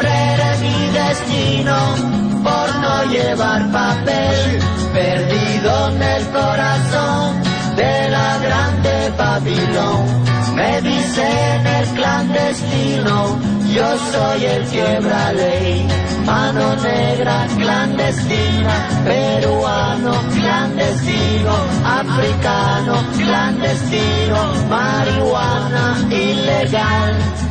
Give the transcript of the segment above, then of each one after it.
Correré mi destino por no llevar papel, perdido en el corazón de la grande Babilón. Me dicen el clandestino, yo soy el quiebra ley. Mano negra clandestina, peruano clandestino, africano clandestino, marihuana ilegal.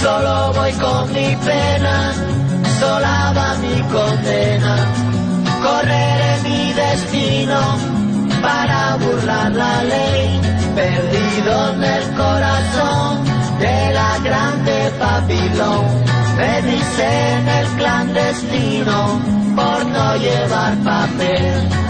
Solo voy con mi pena, sola va mi condena, correré mi destino para burlar la ley, perdido en el corazón de la grande Babilón. Me dicen el clandestino por no llevar papel.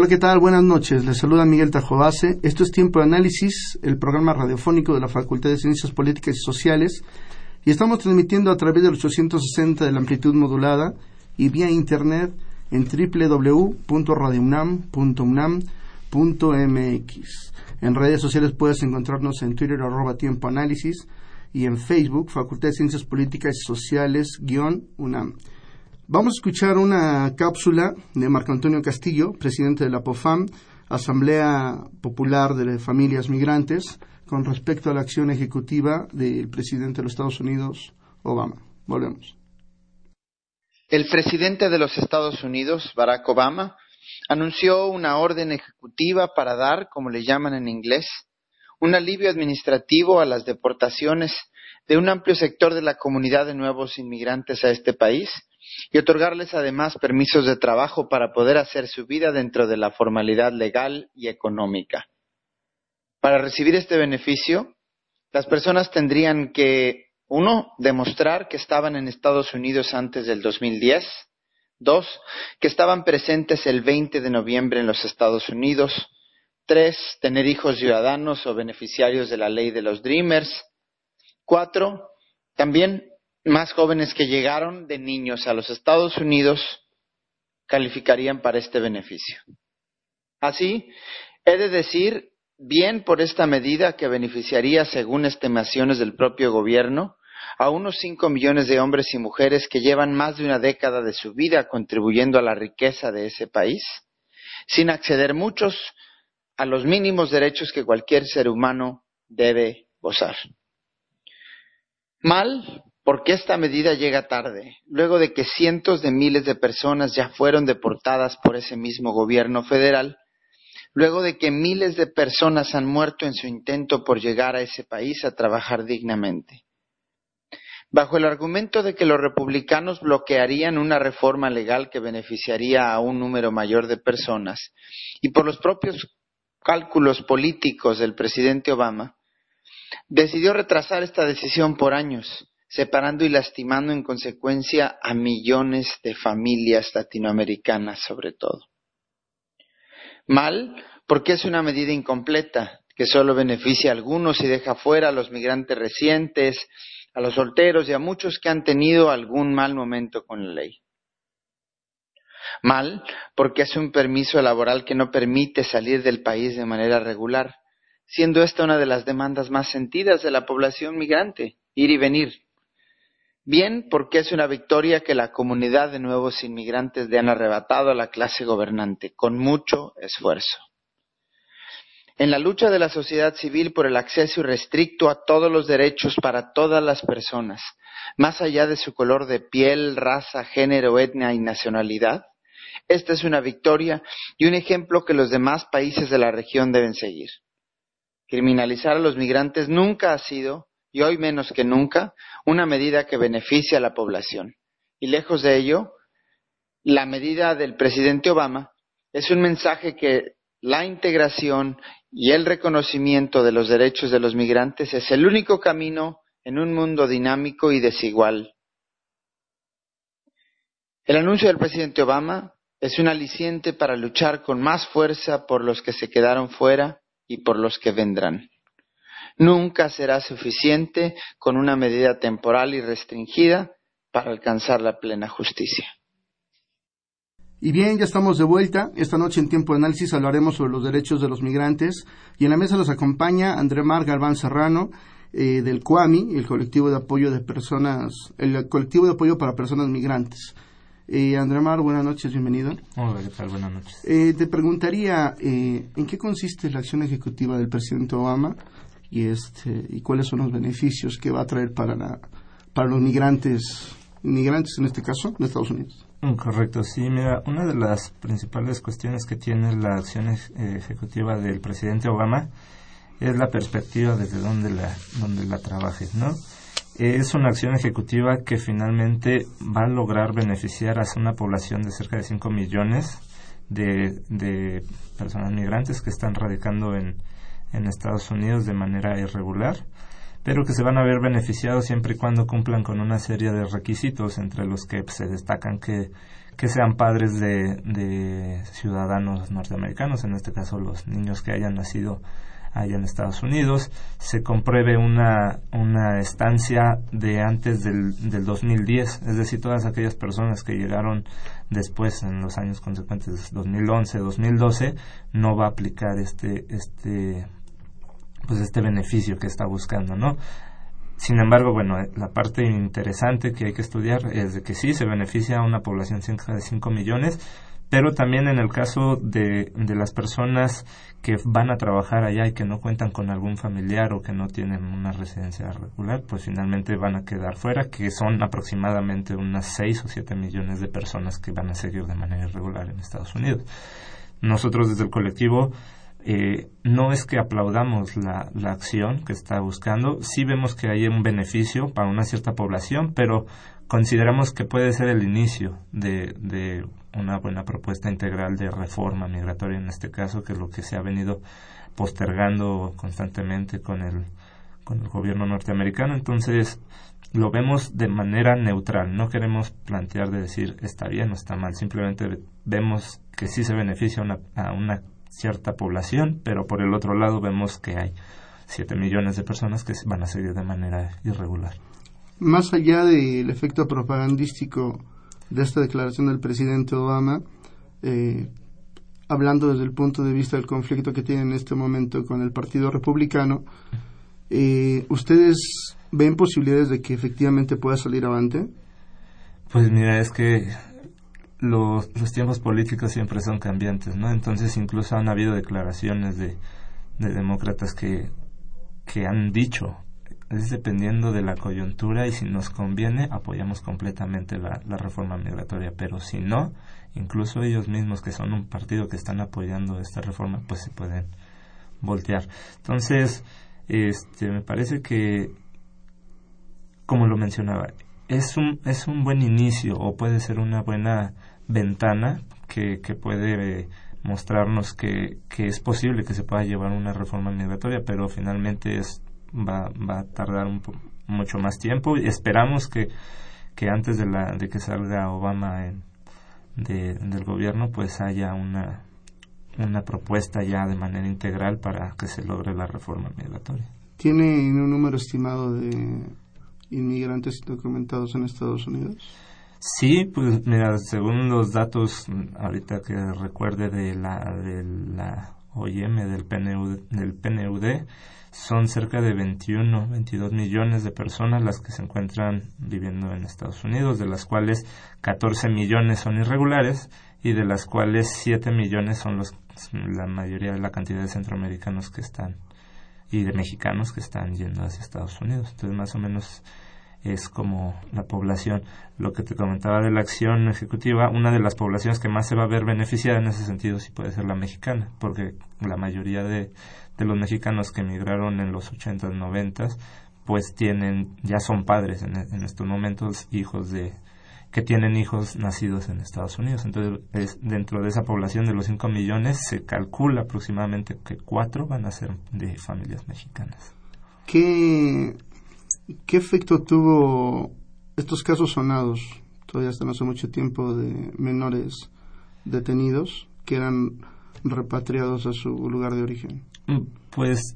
Hola, ¿qué tal? Buenas noches. Les saluda Miguel Tajobase. Esto es Tiempo de Análisis, el programa radiofónico de la Facultad de Ciencias Políticas y Sociales. Y estamos transmitiendo a través del 860 de la amplitud modulada y vía internet en www.radiounam.unam mx. En redes sociales puedes encontrarnos en Twitter arroba tiempo y en Facebook Facultad de Ciencias Políticas y Sociales guion UNAM. Vamos a escuchar una cápsula de Marco Antonio Castillo, presidente de la POFAM, Asamblea Popular de Familias Migrantes, con respecto a la acción ejecutiva del presidente de los Estados Unidos, Obama. Volvemos. El presidente de los Estados Unidos, Barack Obama, anunció una orden ejecutiva para dar, como le llaman en inglés, un alivio administrativo a las deportaciones de un amplio sector de la comunidad de nuevos inmigrantes a este país y otorgarles además permisos de trabajo para poder hacer su vida dentro de la formalidad legal y económica. Para recibir este beneficio, las personas tendrían que, uno, demostrar que estaban en Estados Unidos antes del 2010, Dos, que estaban presentes el 20 de noviembre en los Estados Unidos. Tres, tener hijos ciudadanos o beneficiarios de la ley de los Dreamers. Cuatro, también más jóvenes que llegaron de niños a los Estados Unidos calificarían para este beneficio. Así, he de decir, bien por esta medida que beneficiaría, según estimaciones del propio gobierno, a unos cinco millones de hombres y mujeres que llevan más de una década de su vida contribuyendo a la riqueza de ese país, sin acceder muchos a los mínimos derechos que cualquier ser humano debe gozar. Mal, porque esta medida llega tarde, luego de que cientos de miles de personas ya fueron deportadas por ese mismo gobierno federal, luego de que miles de personas han muerto en su intento por llegar a ese país a trabajar dignamente. Bajo el argumento de que los republicanos bloquearían una reforma legal que beneficiaría a un número mayor de personas, y por los propios cálculos políticos del presidente Obama, decidió retrasar esta decisión por años, separando y lastimando en consecuencia a millones de familias latinoamericanas sobre todo. Mal, porque es una medida incompleta, que solo beneficia a algunos y deja fuera a los migrantes recientes, a los solteros y a muchos que han tenido algún mal momento con la ley. Mal, porque es un permiso laboral que no permite salir del país de manera regular, siendo esta una de las demandas más sentidas de la población migrante, ir y venir. Bien, porque es una victoria que la comunidad de nuevos inmigrantes le han arrebatado a la clase gobernante, con mucho esfuerzo. En la lucha de la sociedad civil por el acceso irrestricto a todos los derechos para todas las personas, más allá de su color de piel, raza, género, etnia y nacionalidad, esta es una victoria y un ejemplo que los demás países de la región deben seguir. Criminalizar a los migrantes nunca ha sido, y hoy menos que nunca, una medida que beneficia a la población. Y lejos de ello, la medida del presidente Obama es un mensaje que la integración y el reconocimiento de los derechos de los migrantes es el único camino en un mundo dinámico y desigual. El anuncio del presidente Obama es un aliciente para luchar con más fuerza por los que se quedaron fuera y por los que vendrán. Nunca será suficiente con una medida temporal y restringida para alcanzar la plena justicia. Y bien, ya estamos de vuelta. Esta noche en Tiempo de Análisis hablaremos sobre los derechos de los migrantes. Y en la mesa nos acompaña André Mar Galván Serrano, eh, del CUAMI, el colectivo de apoyo de personas, el colectivo de apoyo para personas migrantes. Eh, André Mar, buenas noches, bienvenido. Hola, ¿qué tal? Buenas noches. Eh, te preguntaría, eh, ¿en qué consiste la acción ejecutiva del presidente Obama y, este, y cuáles son los beneficios que va a traer para, la, para los migrantes, migrantes en este caso, de Estados Unidos? Mm, correcto, sí, mira, una de las principales cuestiones que tiene la acción ejecutiva del presidente Obama es la perspectiva desde donde la, donde la trabajes, ¿no? Es una acción ejecutiva que finalmente va a lograr beneficiar a una población de cerca de 5 millones de, de personas migrantes que están radicando en, en Estados Unidos de manera irregular, pero que se van a ver beneficiados siempre y cuando cumplan con una serie de requisitos, entre los que se destacan que, que sean padres de, de ciudadanos norteamericanos, en este caso los niños que hayan nacido allá en Estados Unidos, se compruebe una, una estancia de antes del, del 2010, es decir, todas aquellas personas que llegaron después en los años consecuentes, 2011, 2012, no va a aplicar este, este, pues este beneficio que está buscando, ¿no? Sin embargo, bueno, la parte interesante que hay que estudiar es de que sí se beneficia a una población de 5 millones, pero también en el caso de, de las personas que van a trabajar allá y que no cuentan con algún familiar o que no tienen una residencia regular, pues finalmente van a quedar fuera, que son aproximadamente unas 6 o 7 millones de personas que van a seguir de manera irregular en Estados Unidos. Nosotros desde el colectivo eh, no es que aplaudamos la, la acción que está buscando, sí vemos que hay un beneficio para una cierta población, pero consideramos que puede ser el inicio de, de una buena propuesta integral de reforma migratoria en este caso, que es lo que se ha venido postergando constantemente con el, con el gobierno norteamericano. Entonces, lo vemos de manera neutral. No queremos plantear de decir está bien o está mal. Simplemente vemos que sí se beneficia una, a una cierta población, pero por el otro lado vemos que hay 7 millones de personas que van a seguir de manera irregular. Más allá del efecto propagandístico de esta declaración del presidente Obama, eh, hablando desde el punto de vista del conflicto que tiene en este momento con el Partido Republicano, eh, ¿ustedes ven posibilidades de que efectivamente pueda salir avante? Pues mira, es que los, los tiempos políticos siempre son cambiantes, ¿no? Entonces incluso han habido declaraciones de, de demócratas que, que han dicho es dependiendo de la coyuntura y si nos conviene apoyamos completamente la, la reforma migratoria, pero si no, incluso ellos mismos que son un partido que están apoyando esta reforma, pues se pueden voltear. Entonces, este, me parece que, como lo mencionaba, es un, es un buen inicio o puede ser una buena ventana que, que puede mostrarnos que, que es posible que se pueda llevar una reforma migratoria, pero finalmente es, va, va a tardar un mucho más tiempo y esperamos que, que antes de, la, de que salga Obama del gobierno pues haya una, una propuesta ya de manera integral para que se logre la reforma migratoria. ¿Tiene un número estimado de inmigrantes documentados en Estados Unidos? Sí, pues mira, según los datos ahorita que recuerde de la de la OIM del PNUD, del PNUD son cerca de 21, 22 millones de personas las que se encuentran viviendo en Estados Unidos, de las cuales 14 millones son irregulares y de las cuales 7 millones son los la mayoría de la cantidad de centroamericanos que están y de mexicanos que están yendo hacia Estados Unidos. Entonces, más o menos es como la población. Lo que te comentaba de la acción ejecutiva, una de las poblaciones que más se va a ver beneficiada en ese sentido sí puede ser la mexicana, porque la mayoría de, de los mexicanos que emigraron en los 80s, 90 pues tienen, ya son padres en, en estos momentos, hijos de, que tienen hijos nacidos en Estados Unidos. Entonces, es, dentro de esa población de los 5 millones, se calcula aproximadamente que 4 van a ser de familias mexicanas. ¿Qué, qué efecto tuvo estos casos sonados, todavía hasta no hace mucho tiempo, de menores detenidos que eran repatriados a su lugar de origen? Pues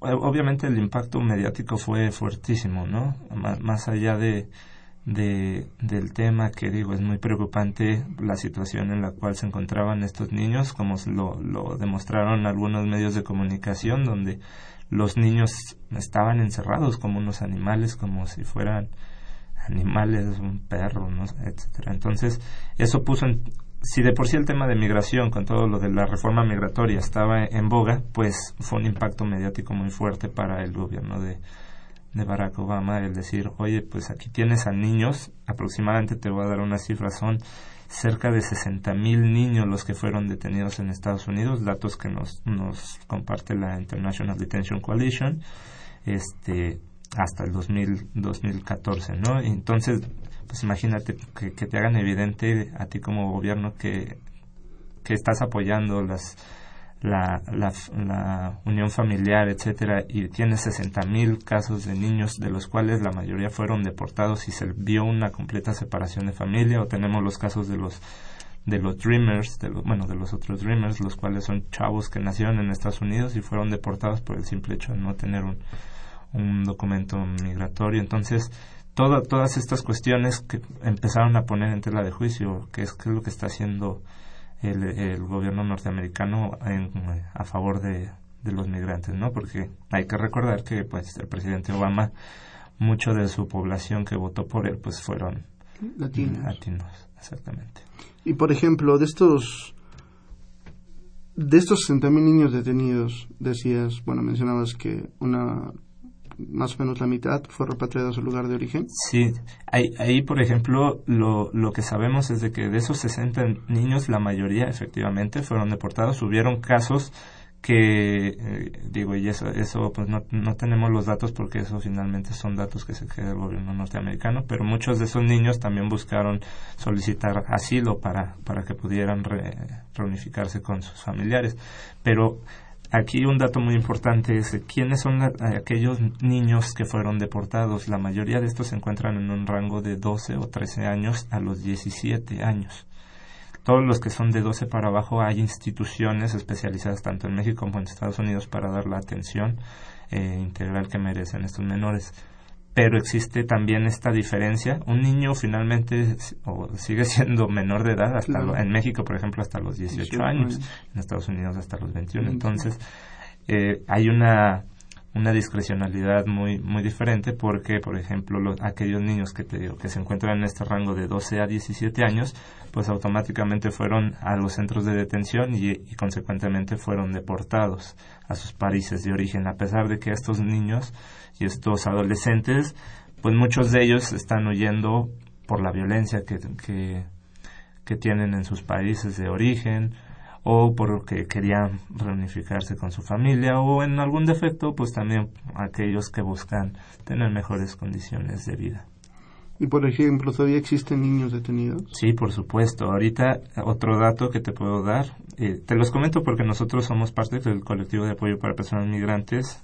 obviamente el impacto mediático fue fuertísimo, ¿no? Más allá de, de, del tema que digo es muy preocupante la situación en la cual se encontraban estos niños como lo, lo demostraron algunos medios de comunicación donde los niños estaban encerrados como unos animales como si fueran animales un perro no etcétera. Entonces eso puso en, si de por sí el tema de migración con todo lo de la reforma migratoria estaba en boga pues fue un impacto mediático muy fuerte para el gobierno de de Barack Obama el decir, oye, pues aquí tienes a niños, aproximadamente te voy a dar una cifra, son cerca de 60 mil niños los que fueron detenidos en Estados Unidos, datos que nos, nos comparte la International Detention Coalition, este, hasta el 2000, 2014, ¿no? Entonces, pues imagínate que, que te hagan evidente a ti como gobierno que, que estás apoyando las la, la, la, unión familiar, etcétera, y tiene 60.000 casos de niños, de los cuales la mayoría fueron deportados y se vio una completa separación de familia, o tenemos los casos de los de los Dreamers, de los, bueno, de los otros Dreamers, los cuales son chavos que nacieron en Estados Unidos y fueron deportados por el simple hecho de no tener un, un documento migratorio. Entonces, todas estas cuestiones que empezaron a poner en tela de juicio, que es, que es lo que está haciendo el, el gobierno norteamericano en, a favor de, de, los migrantes, ¿no? Porque hay que recordar que pues el presidente Obama, mucho de su población que votó por él, pues fueron latinos. latinos exactamente. Y por ejemplo, de estos de estos 60.000 niños detenidos, decías, bueno, mencionabas que una más o menos la mitad fue repatriada a su lugar de origen. Sí, ahí, ahí por ejemplo, lo, lo que sabemos es de que de esos 60 niños, la mayoría efectivamente fueron deportados. Hubieron casos que, eh, digo, y eso, eso pues no, no tenemos los datos porque eso finalmente son datos que se queda el gobierno norteamericano, pero muchos de esos niños también buscaron solicitar asilo para, para que pudieran re, reunificarse con sus familiares. Pero Aquí un dato muy importante es quiénes son aquellos niños que fueron deportados. La mayoría de estos se encuentran en un rango de 12 o 13 años a los 17 años. Todos los que son de 12 para abajo hay instituciones especializadas tanto en México como en Estados Unidos para dar la atención eh, integral que merecen estos menores pero existe también esta diferencia. Un niño finalmente o sigue siendo menor de edad, hasta claro. en México, por ejemplo, hasta los 18, 18 años, en Estados Unidos hasta los 21. Entonces, eh, hay una una discrecionalidad muy muy diferente porque por ejemplo los, aquellos niños que te digo que se encuentran en este rango de 12 a 17 años pues automáticamente fueron a los centros de detención y, y consecuentemente fueron deportados a sus países de origen a pesar de que estos niños y estos adolescentes pues muchos de ellos están huyendo por la violencia que, que, que tienen en sus países de origen o porque querían reunificarse con su familia o en algún defecto pues también aquellos que buscan tener mejores condiciones de vida. Y por ejemplo, ¿todavía existen niños detenidos? Sí, por supuesto. Ahorita otro dato que te puedo dar, eh, te los comento porque nosotros somos parte del colectivo de apoyo para personas migrantes.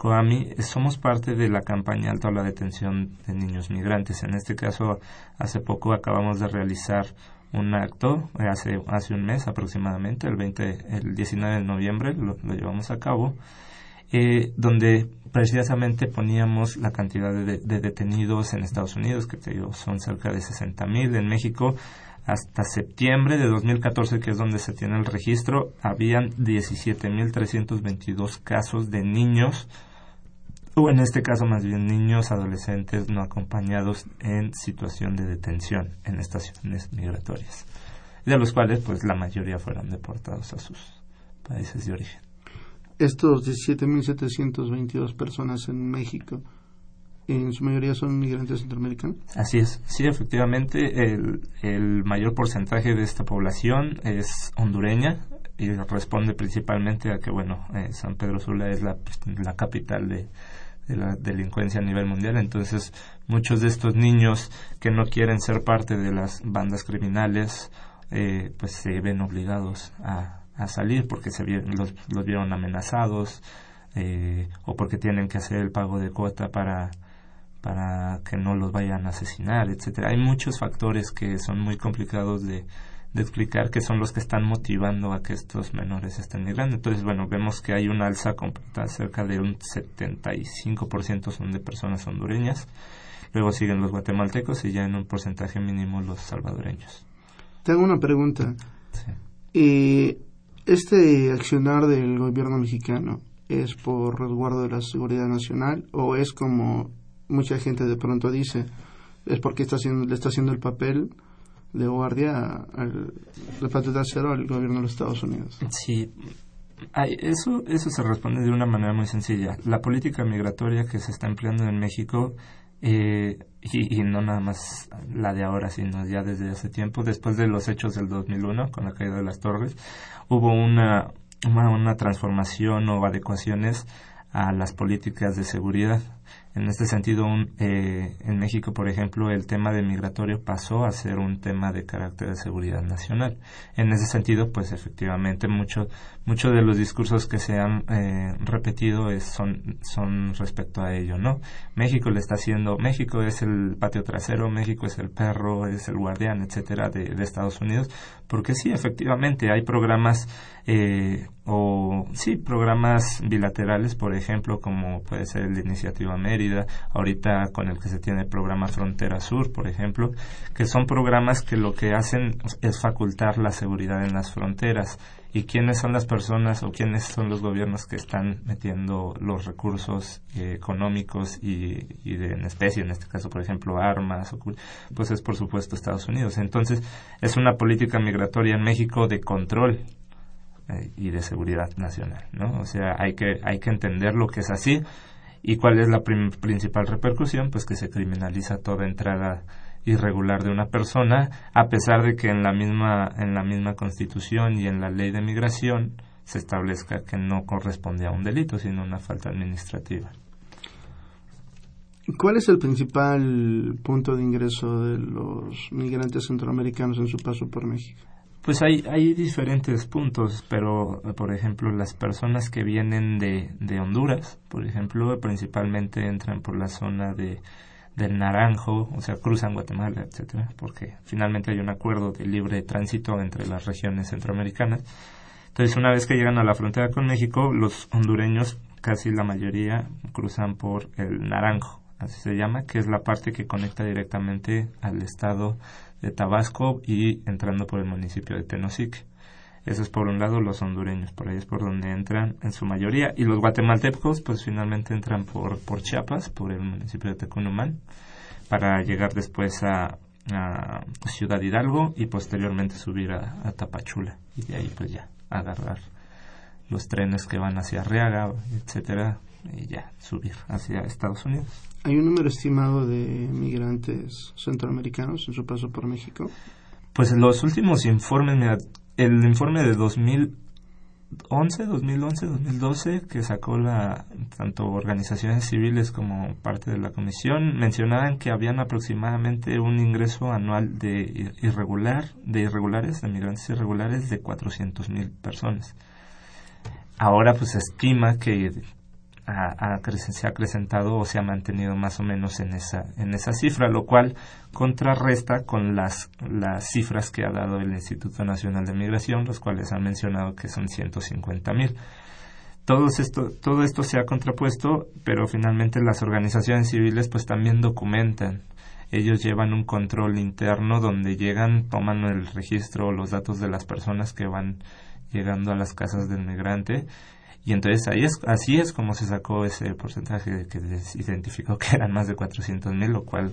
COAMI, somos parte de la campaña Alto a la Detención de Niños Migrantes. En este caso, hace poco acabamos de realizar un acto eh, hace, hace un mes aproximadamente, el, 20, el 19 de noviembre lo, llevamos a cabo, eh, donde precisamente poníamos la cantidad de, de, detenidos en Estados Unidos, que te digo, son cerca de 60 mil, en México hasta septiembre de 2014, que es donde se tiene el registro, habían 17.322 casos de niños o en este caso más bien niños, adolescentes no acompañados en situación de detención en estaciones migratorias, de los cuales pues la mayoría fueron deportados a sus países de origen. Estos 17.722 personas en México, en su mayoría son migrantes centroamericanos. Así es, sí, efectivamente, el, el mayor porcentaje de esta población es hondureña y responde principalmente a que, bueno, eh, San Pedro Sula es la, la capital de, de la delincuencia a nivel mundial. Entonces, muchos de estos niños que no quieren ser parte de las bandas criminales, eh, pues se ven obligados a, a salir porque se los, los vieron amenazados eh, o porque tienen que hacer el pago de cuota para para que no los vayan a asesinar, etcétera. Hay muchos factores que son muy complicados de, de explicar que son los que están motivando a que estos menores estén migrando. Entonces, bueno, vemos que hay una alza completa, cerca de un 75% son de personas hondureñas, luego siguen los guatemaltecos y ya en un porcentaje mínimo los salvadoreños. Tengo una pregunta. Sí. Eh, ¿Este accionar del gobierno mexicano es por resguardo de la seguridad nacional o es como mucha gente de pronto dice, es porque está haciendo, le está haciendo el papel de guardia al patio trasero al gobierno de los Estados Unidos. Sí, Ay, eso, eso se responde de una manera muy sencilla. La política migratoria que se está empleando en México, eh, y, no nada más la de ahora, sino ya desde hace tiempo, después de los hechos del 2001, con la caída de las torres, hubo una, una transformación o adecuaciones a las políticas de seguridad. En este sentido, un, eh, en México, por ejemplo, el tema de migratorio pasó a ser un tema de carácter de seguridad nacional. En ese sentido, pues efectivamente, muchos muchos de los discursos que se han eh, repetido es, son, son respecto a ello, ¿no? México le está haciendo, México es el patio trasero, México es el perro, es el guardián, etcétera, de Estados Unidos, porque sí, efectivamente, hay programas eh, o sí, programas bilaterales, por ejemplo, como puede ser la Iniciativa Mérida, ahorita con el que se tiene el programa Frontera Sur, por ejemplo, que son programas que lo que hacen es facultar la seguridad en las fronteras. ¿Y quiénes son las personas o quiénes son los gobiernos que están metiendo los recursos eh, económicos y, y de, en especie, en este caso, por ejemplo, armas? Pues es, por supuesto, Estados Unidos. Entonces, es una política migratoria en México de control y de seguridad nacional, ¿no? O sea, hay que hay que entender lo que es así y cuál es la principal repercusión, pues que se criminaliza toda entrada irregular de una persona, a pesar de que en la misma en la misma Constitución y en la Ley de Migración se establezca que no corresponde a un delito, sino una falta administrativa. ¿Cuál es el principal punto de ingreso de los migrantes centroamericanos en su paso por México? Pues hay, hay diferentes puntos, pero por ejemplo las personas que vienen de, de Honduras, por ejemplo, principalmente entran por la zona de del Naranjo, o sea, cruzan Guatemala, etcétera, porque finalmente hay un acuerdo de libre tránsito entre las regiones centroamericanas. Entonces, una vez que llegan a la frontera con México, los hondureños, casi la mayoría, cruzan por el Naranjo, así se llama, que es la parte que conecta directamente al estado de Tabasco y entrando por el municipio de Tenosique. Eso es por un lado los hondureños, por ahí es por donde entran en su mayoría. Y los guatemaltecos, pues finalmente entran por, por Chiapas, por el municipio de Tecunumán, para llegar después a, Ciudad Hidalgo y posteriormente subir a, a, Tapachula. Y de ahí pues ya agarrar los trenes que van hacia Arriaga, etcétera, y ya subir hacia Estados Unidos. ¿Hay un número estimado de migrantes centroamericanos en su paso por México? Pues los últimos informes, mira, el informe de 2011, 2011, 2012 que sacó la tanto organizaciones civiles como parte de la comisión mencionaban que habían aproximadamente un ingreso anual de irregular de irregulares de migrantes irregulares de 400 mil personas. Ahora pues se estima que se ha acrecentado o se ha mantenido más o menos en esa, en esa cifra, lo cual contrarresta con las, las cifras que ha dado el Instituto Nacional de Migración, los cuales han mencionado que son 150 mil. Todo esto, todo esto se ha contrapuesto, pero finalmente las organizaciones civiles pues también documentan. Ellos llevan un control interno donde llegan, toman el registro, los datos de las personas que van llegando a las casas del migrante y entonces ahí es, así es como se sacó ese porcentaje que se identificó que eran más de 400 mil, lo cual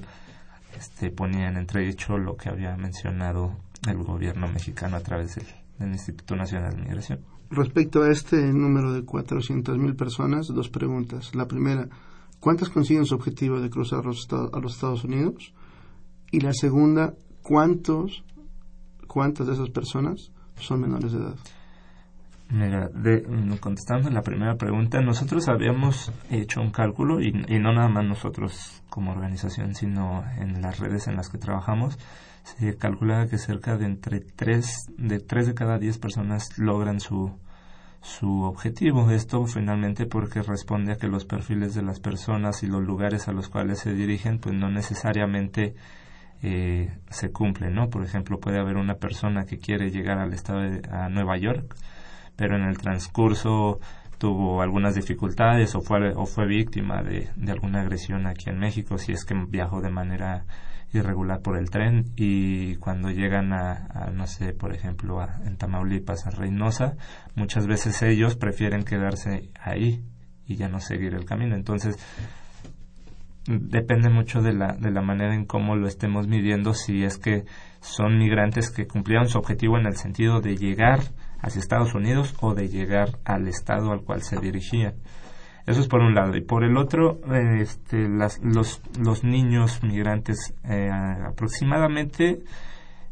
este, ponía en entredicho lo que había mencionado el gobierno mexicano a través del, Instituto Nacional de Migración. Respecto a este número de 400 mil personas, dos preguntas. La primera, ¿cuántas consiguen su objetivo de cruzar los, a los Estados Unidos? Y la segunda, ¿cuántos, ¿cuántas de esas personas son menores de edad? Mira, de, mm, contestando la primera pregunta, nosotros habíamos hecho un cálculo y, no nada más nosotros como organización, sino en las redes en las que trabajamos, se calcula que cerca de entre 3 de, tres de cada 10 personas logran su, su objetivo. Esto finalmente porque responde a que los perfiles de las personas y los lugares a los cuales se dirigen pues no necesariamente eh, se cumplen, ¿no? Por ejemplo, puede haber una persona que quiere llegar al estado de a Nueva York pero en el transcurso tuvo algunas dificultades o fue, o fue víctima de, de alguna agresión aquí en México, si es que viajó de manera irregular por el tren y cuando llegan a, no sé, por ejemplo, a, en Tamaulipas, a Reynosa, muchas veces ellos prefieren quedarse ahí y ya no seguir el camino. Entonces, depende mucho de la, de la manera en cómo lo estemos midiendo, si es que son migrantes que cumplieron su objetivo en el sentido de llegar hacia Estados Unidos o de llegar al estado al cual se dirigían. Eso es por un lado. Y por el otro, este, las, los, los niños migrantes eh, aproximadamente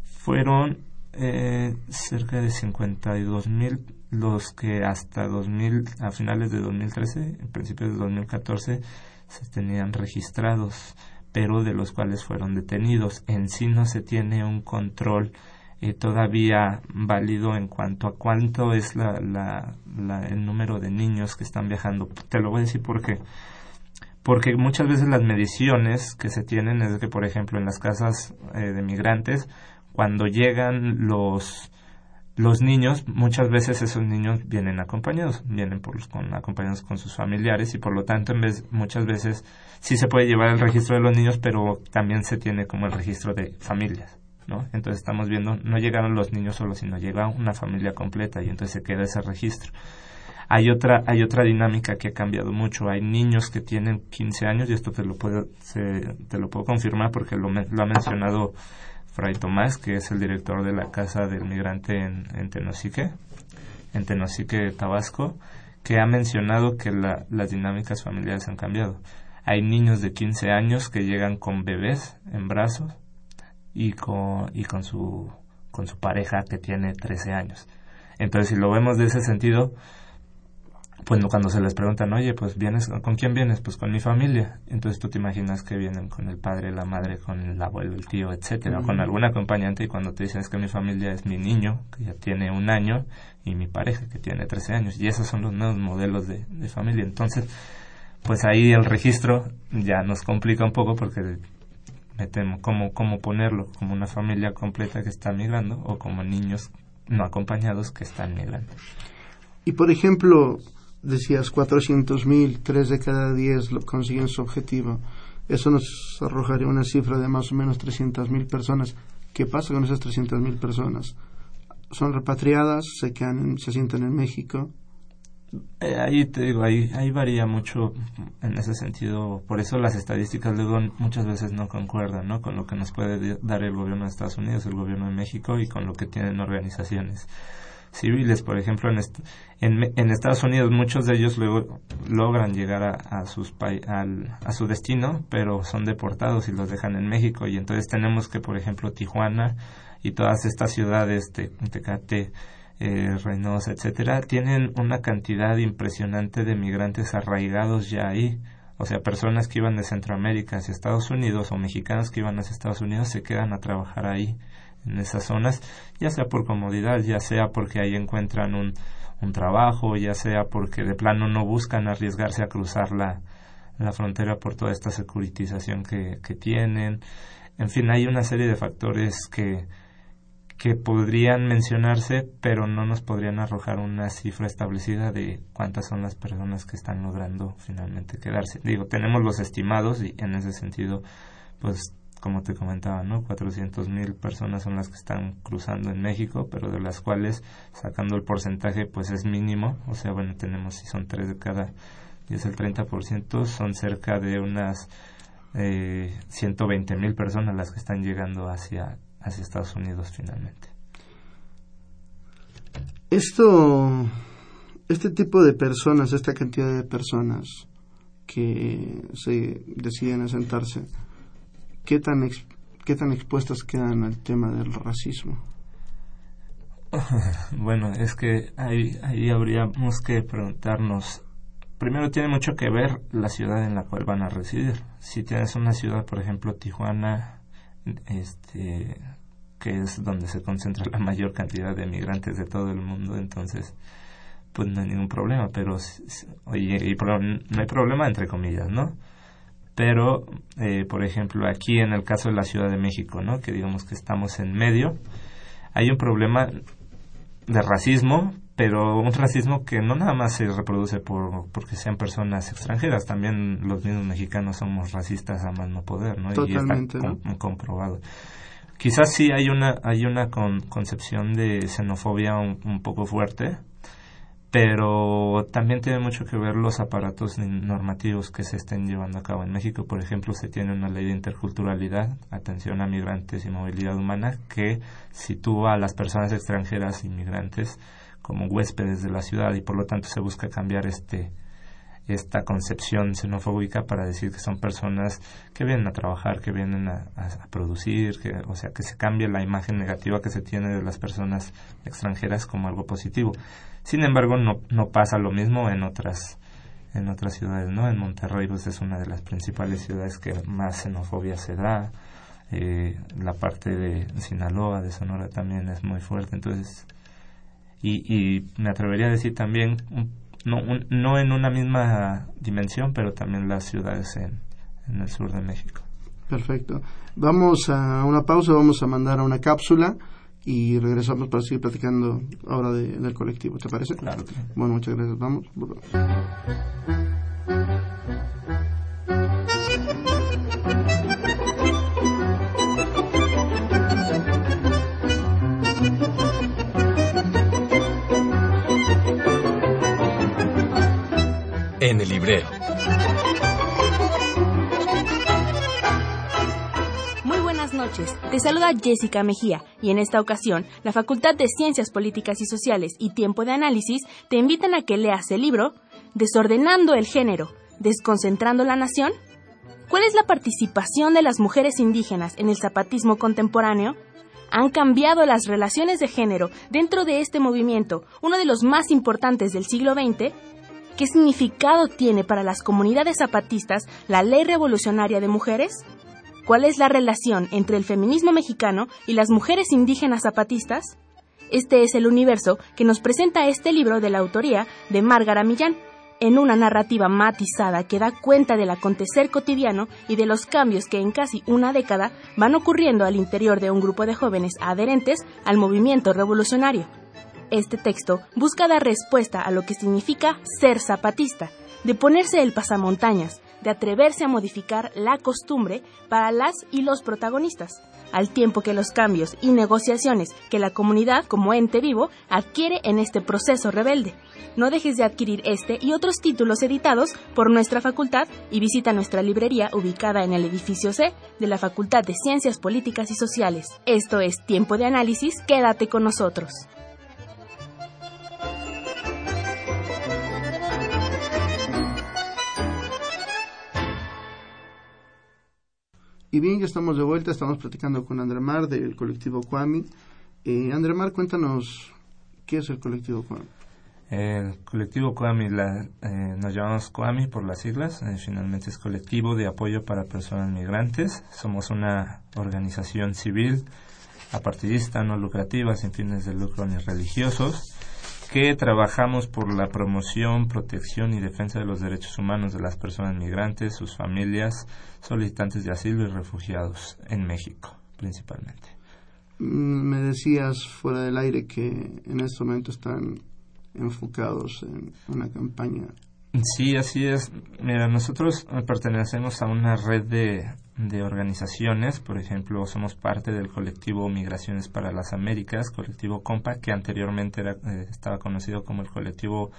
fueron eh, cerca de 52 mil los que hasta 2000, a finales de 2013, en principios de 2014, se tenían registrados, pero de los cuales fueron detenidos. En sí no se tiene un control eh, todavía válido en cuanto a cuánto es la, la, el número de niños que están viajando. Te lo voy a decir porque porque muchas veces las mediciones que se tienen es que, por ejemplo, en las casas eh, de migrantes, cuando llegan los los niños, muchas veces esos niños vienen acompañados, vienen por, con, acompañados con sus familiares y por lo tanto en vez, muchas veces sí se puede llevar el registro de los niños, pero también se tiene como el registro de familias. ¿No? Entonces estamos viendo, no llegaron los niños solos, sino llega una familia completa y entonces se queda ese registro. Hay otra, hay otra dinámica que ha cambiado mucho. Hay niños que tienen 15 años y esto te lo puedo, te lo puedo confirmar porque lo, lo ha mencionado Fray Tomás, que es el director de la Casa del Migrante en, en Tenosique, en Tenosique, Tabasco, que ha mencionado que la, las dinámicas familiares han cambiado. Hay niños de 15 años que llegan con bebés en brazos y con, y con, su, con su pareja que tiene 13 años. Entonces, si lo vemos de ese sentido, pues cuando se les preguntan, oye, pues vienes, ¿con quién vienes? Pues con mi familia. Entonces tú te imaginas que vienen con el padre, la madre, con el abuelo, el tío, etcétera, con algún acompañante y cuando te dicen es que mi familia es mi niño, que ya tiene un año, y mi pareja, que tiene 13 años. Y esos son los nuevos modelos de, de familia. Entonces, pues ahí el registro ya nos complica un poco porque me temo cómo, cómo ponerlo, como una familia completa que está migrando o como niños no acompañados que están migrando. Y por ejemplo, decías 400.000, 3 de cada 10 lo consiguen su objetivo. Eso nos arrojaría una cifra de más o menos 300.000 personas. ¿Qué pasa con esas 300.000 personas? son repatriadas, se quedan, se sientan en México. Eh, ahí te digo, ahí, ahí varía mucho en ese sentido. Por eso las estadísticas luego muchas veces no concuerdan ¿no? con lo que nos puede dar el gobierno de Estados Unidos, el gobierno de México y con lo que tienen organizaciones civiles. Por ejemplo, en, en, Estados Unidos muchos de ellos luego logran llegar a, a, sus al, a su destino, pero son deportados y los dejan en México. Y entonces tenemos que, por ejemplo, Tijuana y todas estas ciudades, de Tecate, eh, Reynosa, etcétera, tienen una cantidad impresionante de migrantes arraigados ya ahí. O sea, personas que iban de Centroamérica hacia Estados Unidos o mexicanos que iban hacia Estados Unidos se quedan a trabajar ahí en esas zonas, ya sea por comodidad, ya sea porque ahí encuentran un, un trabajo, ya sea porque de plano no buscan arriesgarse a cruzar la, la frontera por toda esta securitización que, que tienen. En fin, hay una serie de factores que, que podrían mencionarse, pero no nos podrían arrojar una cifra establecida de cuántas son las personas que están logrando finalmente quedarse. Digo, tenemos los estimados y en ese sentido, pues como te comentaba, ¿no? 400 mil personas son las que están cruzando en México, pero de las cuales, sacando el porcentaje, pues es mínimo. O sea, bueno, tenemos, si son tres de cada, y es el 30%, son cerca de unas eh, 120 mil personas las que están llegando hacia, hacia Estados Unidos finalmente. Esto, este tipo de personas, esta cantidad de personas que se deciden asentarse, ¿qué tan, qué tan expuestas quedan al tema del racismo? Bueno, es que ahí, ahí habríamos que preguntarnos, primero tiene mucho que ver la ciudad en la cual van a residir. Si tienes una ciudad, por ejemplo, Tijuana, este, que es donde se concentra la mayor cantidad de migrantes de todo el mundo, entonces pues no hay ningún problema, pero oye, no hay problema entre comillas, ¿no? pero eh, por ejemplo aquí en el caso de la Ciudad de México, ¿no? que digamos que estamos en medio, hay un problema de racismo, pero un racismo que no nada más se reproduce por porque sean personas extranjeras, también los mismos mexicanos somos racistas a más no poder, ¿no? y está comprobado. Quizás sí hay una hay una concepción de xenofobia un poco fuerte, pero también tiene mucho que ver los aparatos normativos que se estén llevando a cabo en México. Por ejemplo, se tiene una ley de interculturalidad, atención a migrantes y movilidad humana, que sitúa a las personas extranjeras y migrantes como huéspedes de la ciudad y por lo tanto se busca cambiar este esta concepción xenofóbica para decir que son personas que vienen a trabajar, que vienen a, producir, que, o sea, que se cambie la imagen negativa que se tiene de las personas extranjeras como algo positivo. Sin embargo, no, no pasa lo mismo en otras en otras ciudades, ¿no? En Monterrey pues es una de las principales ciudades que más xenofobia se da. Eh, la parte de Sinaloa, de Sonora también es muy fuerte. Entonces, y, y me atrevería a decir también, no, no en una misma dimensión, pero también las ciudades en, en el sur de México. Perfecto. Vamos a una pausa, vamos a mandar a una cápsula y regresamos para seguir platicando ahora de, del colectivo. ¿Te parece? Claro. Bueno, muchas gracias. Vamos. En el librero. noches. Te saluda Jessica Mejía y en esta ocasión la Facultad de Ciencias Políticas y Sociales y Tiempo de Análisis te invitan a que leas el libro Desordenando el Género, Desconcentrando la Nación. ¿Cuál es la participación de las mujeres indígenas en el zapatismo contemporáneo? ¿Han cambiado las relaciones de género dentro de este movimiento, uno de los más importantes del siglo XX? ¿Qué significado tiene para las comunidades zapatistas la ley revolucionaria de mujeres? ¿Cuál es la relación entre el feminismo mexicano y las mujeres indígenas zapatistas? Este es el universo que nos presenta este libro de la autoría de Márgara Millán, en una narrativa matizada que da cuenta del acontecer cotidiano y de los cambios que en casi una década van ocurriendo al interior de un grupo de jóvenes adherentes al movimiento revolucionario. Este texto busca dar respuesta a lo que significa ser zapatista, de ponerse el pasamontañas, de atreverse a modificar la costumbre para las y los protagonistas, al tiempo que los cambios y negociaciones que la comunidad como ente vivo adquiere en este proceso rebelde. No dejes de adquirir este y otros títulos editados por nuestra facultad y visita nuestra librería ubicada en el edificio C de la Facultad de Ciencias Políticas y Sociales. Esto es Tiempo de Análisis, quédate con nosotros. Y bien, ya estamos de vuelta, estamos platicando con Andremar del colectivo Kwami. Eh, Andremar, cuéntanos qué es el colectivo Kwami. El colectivo la, eh, nos llamamos Kwami por las siglas, eh, finalmente es colectivo de apoyo para personas migrantes. Somos una organización civil, apartidista, no lucrativa, sin fines de lucro ni religiosos que trabajamos por la promoción, protección y defensa de los derechos humanos de las personas migrantes, sus familias, solicitantes de asilo y refugiados en México, principalmente. Mm, me decías fuera del aire que en este momento están enfocados en una campaña. Sí, así es. Mira, nosotros pertenecemos a una red de de organizaciones, por ejemplo, somos parte del colectivo Migraciones para las Américas, colectivo COMPA, que anteriormente era, eh, estaba conocido como el colectivo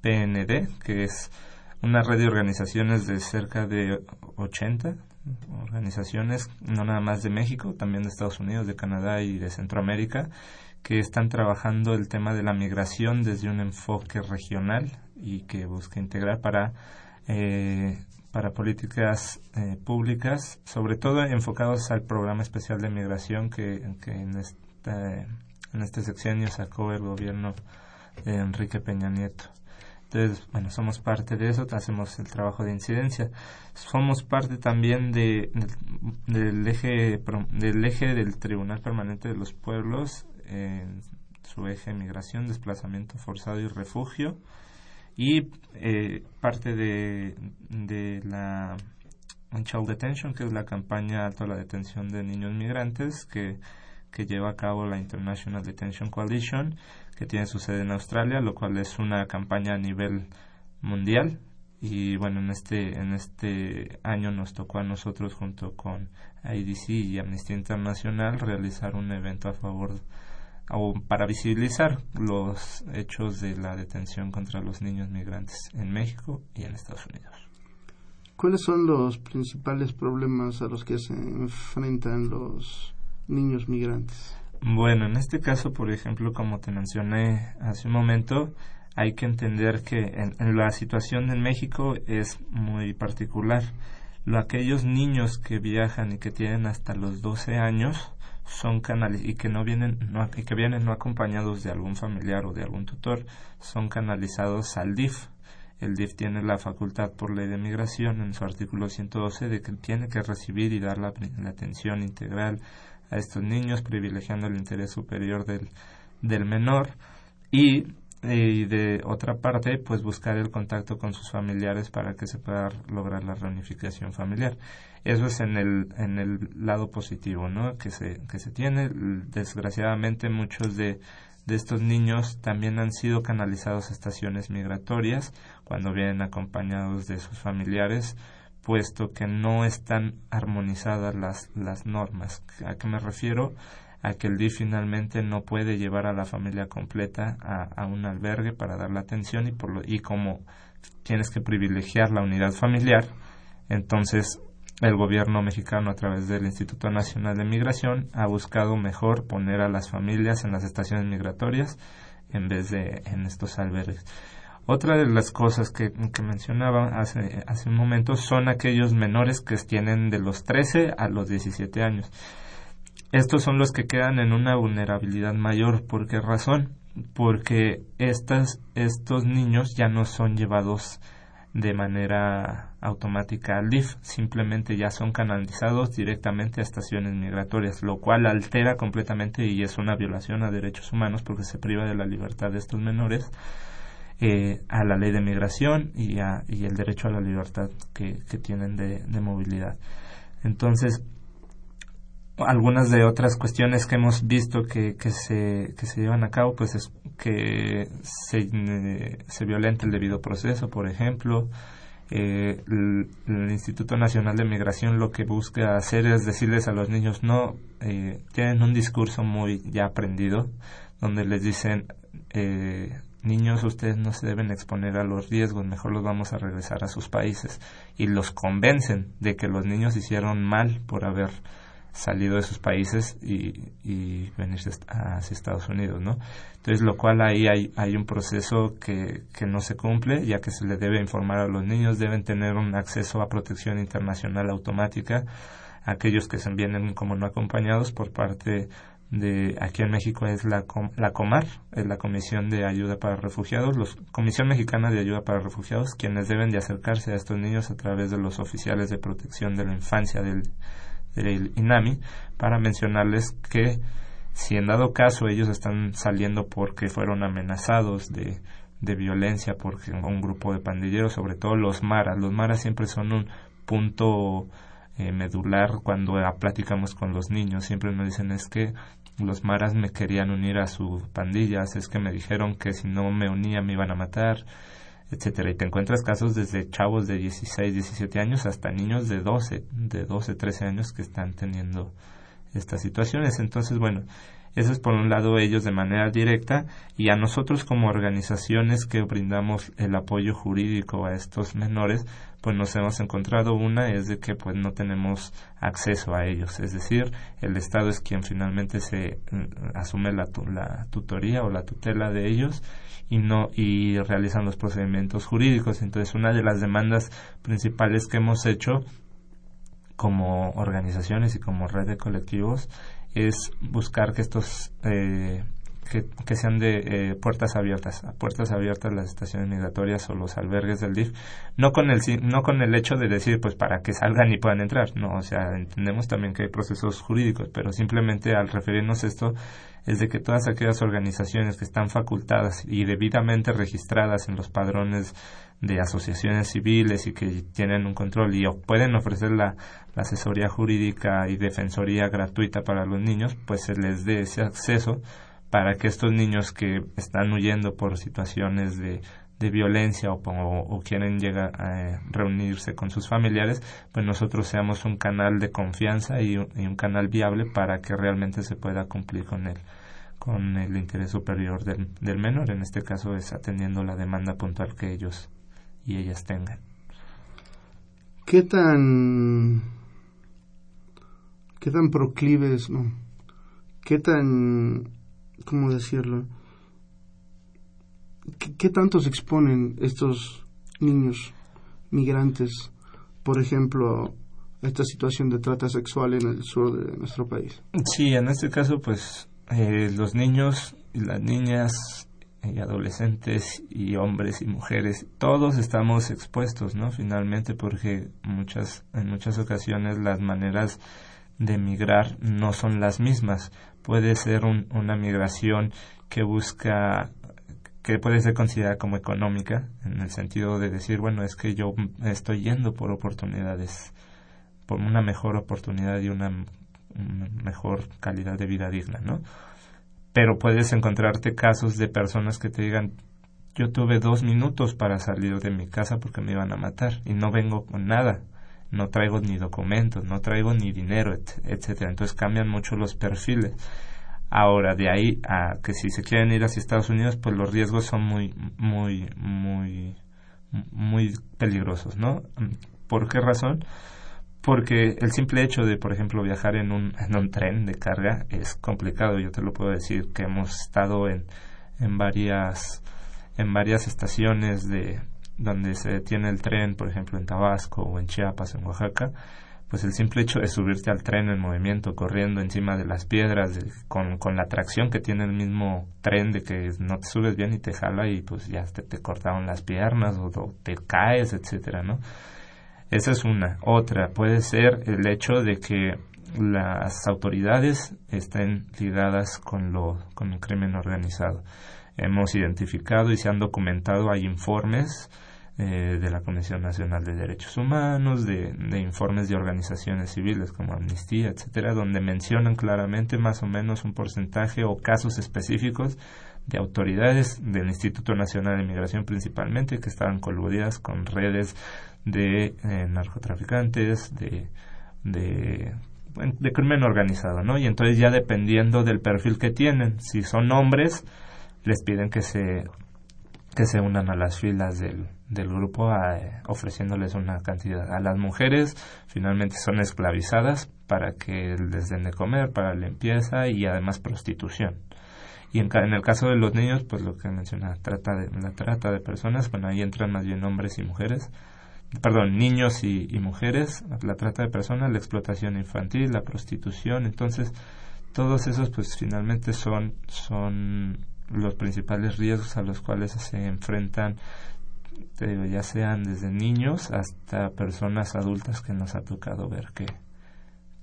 PND, que es una red de organizaciones de cerca de 80 organizaciones, no nada más de México, también de Estados Unidos, de Canadá y de Centroamérica, que están trabajando el tema de la migración desde un enfoque regional y que busca integrar para eh, para políticas eh, públicas, sobre todo enfocados al programa especial de migración que, en, este, en este sexenio sacó el gobierno de Enrique Peña Nieto. Entonces, bueno, somos parte de eso, hacemos el trabajo de incidencia. Somos parte también de, del, eje, del eje del Tribunal Permanente de los Pueblos, en su eje migración, desplazamiento forzado y refugio y eh, parte de, de la Child Detention, que es la campaña alto a la detención de niños migrantes que, que lleva a cabo la International Detention Coalition, que tiene su sede en Australia, lo cual es una campaña a nivel mundial. Y bueno, en este, en este año nos tocó a nosotros, junto con IDC y Amnistía Internacional, realizar un evento a favor de o para visibilizar los hechos de la detención contra los niños migrantes en México y en Estados Unidos. ¿Cuáles son los principales problemas a los que se enfrentan los niños migrantes? Bueno, en este caso, por ejemplo, como te mencioné hace un momento, hay que entender que en, la situación en México es muy particular. Lo, aquellos niños que viajan y que tienen hasta los 12 años, son canales y que no vienen no, que vienen no acompañados de algún familiar o de algún tutor son canalizados al DIF. El DIF tiene la facultad por ley de migración en su artículo 112 de que tiene que recibir y dar la, atención integral a estos niños privilegiando el interés superior del, del menor y y de otra parte, pues buscar el contacto con sus familiares para que se pueda lograr la reunificación familiar. Eso es en el, en el lado positivo, ¿no? Que se, que se tiene. Desgraciadamente, muchos de, de estos niños también han sido canalizados a estaciones migratorias cuando vienen acompañados de sus familiares, puesto que no están armonizadas las, las normas. ¿A qué me refiero? A que el DIF finalmente no puede llevar a la familia completa a, un albergue para dar la atención y, por lo, y como tienes que privilegiar la unidad familiar, entonces el gobierno mexicano a través del Instituto Nacional de Migración ha buscado mejor poner a las familias en las estaciones migratorias en vez de en estos albergues. Otra de las cosas que, que mencionaba hace, hace un momento son aquellos menores que tienen de los 13 a los 17 años. Estos son los que quedan en una vulnerabilidad mayor. ¿Por qué razón? Porque estas, estos niños ya no son llevados de manera automática al DIF, simplemente ya son canalizados directamente a estaciones migratorias, lo cual altera completamente y es una violación a derechos humanos porque se priva de la libertad de estos menores eh, a la ley de migración y, a, y el derecho a la libertad que, que tienen de, de movilidad. Entonces, algunas de otras cuestiones que hemos visto que, que, se, que se llevan a cabo, pues es que se, se violenta el debido proceso, por ejemplo, eh, el, Instituto Nacional de Migración lo que busca hacer es decirles a los niños, no, eh, tienen un discurso muy ya aprendido, donde les dicen, eh, niños, ustedes no se deben exponer a los riesgos, mejor los vamos a regresar a sus países. Y los convencen de que los niños hicieron mal por haber salido de sus países y, y venirse hacia Estados Unidos, ¿no? Entonces, lo cual ahí hay, hay un proceso que, que no se cumple, ya que se le debe informar a los niños, deben tener un acceso a protección internacional automática, aquellos que se vienen como no acompañados por parte de aquí en México es la, la COMAR, es la Comisión de Ayuda para Refugiados, los Comisión Mexicana de Ayuda para Refugiados, quienes deben de acercarse a estos niños a través de los oficiales de protección de la infancia del, del INAMI para mencionarles que si en dado caso ellos están saliendo porque fueron amenazados de, de violencia por un grupo de pandilleros, sobre todo los maras. Los maras siempre son un punto eh, medular cuando platicamos con los niños. Siempre nos dicen es que los maras me querían unir a sus pandillas, es que me dijeron que si no me unía me iban a matar etcétera. Y te encuentras casos desde chavos de 16, 17 años hasta niños de 12, de 12, 13 años que están teniendo estas situaciones. Entonces, bueno, eso es por un lado ellos de manera directa y a nosotros como organizaciones que brindamos el apoyo jurídico a estos menores, pues nos hemos encontrado una es de que pues no tenemos acceso a ellos, es decir, el Estado es quien finalmente se mm, asume la, la tutoría o la tutela de ellos y no y realizan los procedimientos jurídicos. Entonces, una de las demandas principales que hemos hecho como organizaciones y como red de colectivos es buscar que estos eh, que, sean de eh, puertas abiertas, a puertas abiertas las estaciones migratorias o los albergues del DIF, no con el no con el hecho de decir pues para que salgan y puedan entrar, no, o sea, entendemos también que hay procesos jurídicos, pero simplemente al referirnos a esto es de que todas aquellas organizaciones que están facultadas y debidamente registradas en los padrones de asociaciones civiles y que tienen un control y pueden ofrecer la, asesoría jurídica y defensoría gratuita para los niños, pues se les dé ese acceso para que estos niños que están huyendo por situaciones de, violencia o, quieren llegar a reunirse con sus familiares, pues nosotros seamos un canal de confianza y un, canal viable para que realmente se pueda cumplir con el, con el interés superior del, del menor. En este caso es atendiendo la demanda puntual que ellos y ellas tengan. ¿Qué tan qué tan proclives, no? ¿Qué tan cómo decirlo? ¿Qué, tanto se exponen estos niños migrantes, por ejemplo, a esta situación de trata sexual en el sur de nuestro país? Sí, en este caso, pues eh, los niños y las niñas y adolescentes y hombres y mujeres, todos estamos expuestos, ¿no? Finalmente, porque muchas, en muchas ocasiones las maneras de migrar no son las mismas. Puede ser una migración que busca que puede ser considerada como económica, en el sentido de decir, bueno, es que yo estoy yendo por oportunidades, por una mejor oportunidad y una mejor calidad de vida digna, ¿no? pero puedes encontrarte casos de personas que te digan, yo tuve dos minutos para salir de mi casa porque me iban a matar y no vengo con nada, no traigo ni documentos, no traigo ni dinero, etcétera. Entonces cambian mucho los perfiles. Ahora, de ahí a que si se quieren ir hacia Estados Unidos, pues los riesgos son muy, muy, muy, muy peligrosos, ¿no? ¿Por qué razón? porque el simple hecho de, por ejemplo, viajar en un, en un tren de carga es complicado. Yo te lo puedo decir que hemos estado en, en varias en varias estaciones de donde se detiene el tren, por ejemplo, en Tabasco o en Chiapas, en Oaxaca, pues el simple hecho de subirte al tren en movimiento, corriendo encima de las piedras, con, con la tracción que tiene el mismo tren, de que no te subes bien y te jala y pues ya te, te cortaron las piernas o, te caes, etcétera, ¿no? Esa es una. Otra puede ser el hecho de que las autoridades estén ligadas con, lo, con el crimen organizado. Hemos identificado y se han documentado, hay informes eh, de la Comisión Nacional de Derechos Humanos, de, de, informes de organizaciones civiles como Amnistía, etcétera, donde mencionan claramente más o menos un porcentaje o casos específicos de autoridades del Instituto Nacional de Migración principalmente que estaban coludidas con redes de eh, narcotraficantes, de, de, de crimen organizado, ¿no? Y entonces ya dependiendo del perfil que tienen, si son hombres, les piden que se que se unan a las filas del, del grupo ofreciéndoles una cantidad. A las mujeres finalmente son esclavizadas para que les den de comer, para limpieza y además prostitución. Y en, en el caso de los niños, pues lo que menciona, trata de, la trata de personas, bueno, ahí entran más bien hombres y mujeres, perdón, niños y, y mujeres, la trata de personas, la explotación infantil, la prostitución, entonces todos esos pues finalmente son, son los principales riesgos a los cuales se enfrentan ya sean desde niños hasta personas adultas que nos ha tocado ver que,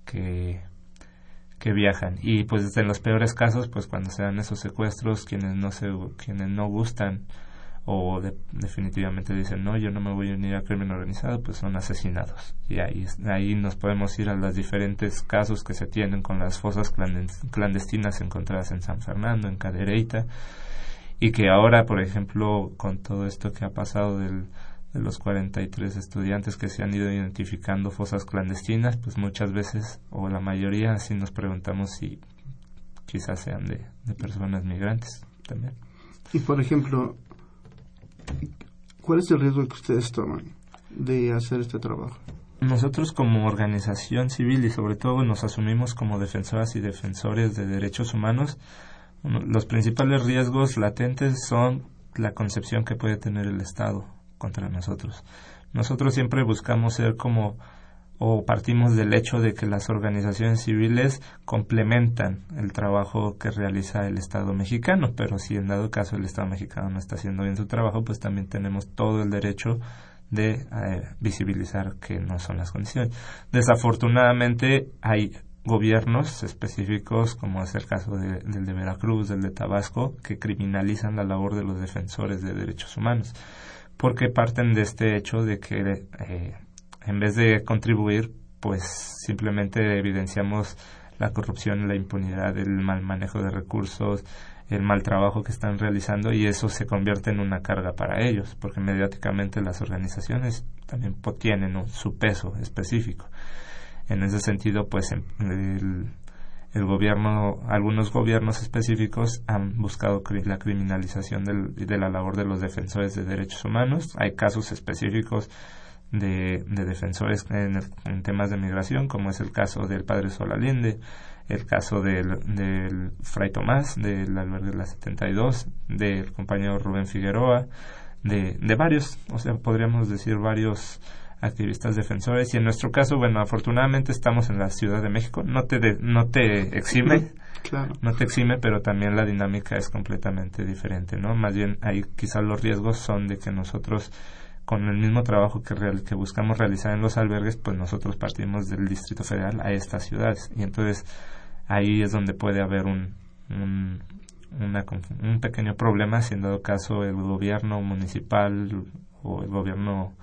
que, que viajan. Y pues en los peores casos pues cuando se dan esos secuestros quienes no se quienes no gustan o definitivamente dicen no yo no me voy a unir a crimen organizado pues son asesinados. Y ahí ahí nos podemos ir a los diferentes casos que se tienen con las fosas clandestinas encontradas en San Fernando en Cadereyta y que ahora por ejemplo con todo esto que ha pasado del, de los 43 estudiantes que se han ido identificando fosas clandestinas pues muchas veces o la mayoría así nos preguntamos si quizás sean de, de personas migrantes también y por ejemplo ¿Cuál es el riesgo que ustedes toman de hacer este trabajo? Nosotros como organización civil y sobre todo nos asumimos como defensoras y defensores de derechos humanos, los principales riesgos latentes son la concepción que puede tener el Estado contra nosotros. Nosotros siempre buscamos ser como o partimos del hecho de que las organizaciones civiles complementan el trabajo que realiza el Estado mexicano, pero si en dado caso el Estado mexicano no está haciendo bien su trabajo, pues también tenemos todo el derecho de eh, visibilizar que no son las condiciones. Desafortunadamente hay gobiernos específicos, como es el caso del de Veracruz, del de Tabasco, que criminalizan la labor de los defensores de derechos humanos, porque parten de este hecho de que eh, en vez de contribuir, pues simplemente evidenciamos la corrupción, la impunidad, el mal manejo de recursos, el mal trabajo que están realizando y eso se convierte en una carga para ellos, porque mediáticamente las organizaciones también tienen su peso específico. En ese sentido, pues el, el gobierno, algunos gobiernos específicos han buscado la criminalización del, de la labor de los defensores de derechos humanos. Hay casos específicos de, defensores en, temas de migración, como es el caso del padre Sol Allende, el caso del, del Fray Tomás, del albergue de la 72, del compañero Rubén Figueroa, de, de varios, o sea, podríamos decir varios activistas defensores y en nuestro caso, bueno, afortunadamente estamos en la Ciudad de México, no te, no te exime, no te exime, pero también la dinámica es completamente diferente, ¿no? Más bien ahí quizás los riesgos son de que nosotros con el mismo trabajo que, que buscamos realizar en los albergues, pues nosotros partimos del Distrito Federal a estas ciudades. Y entonces ahí es donde puede haber un, un, un pequeño problema si en dado caso el gobierno municipal o el gobierno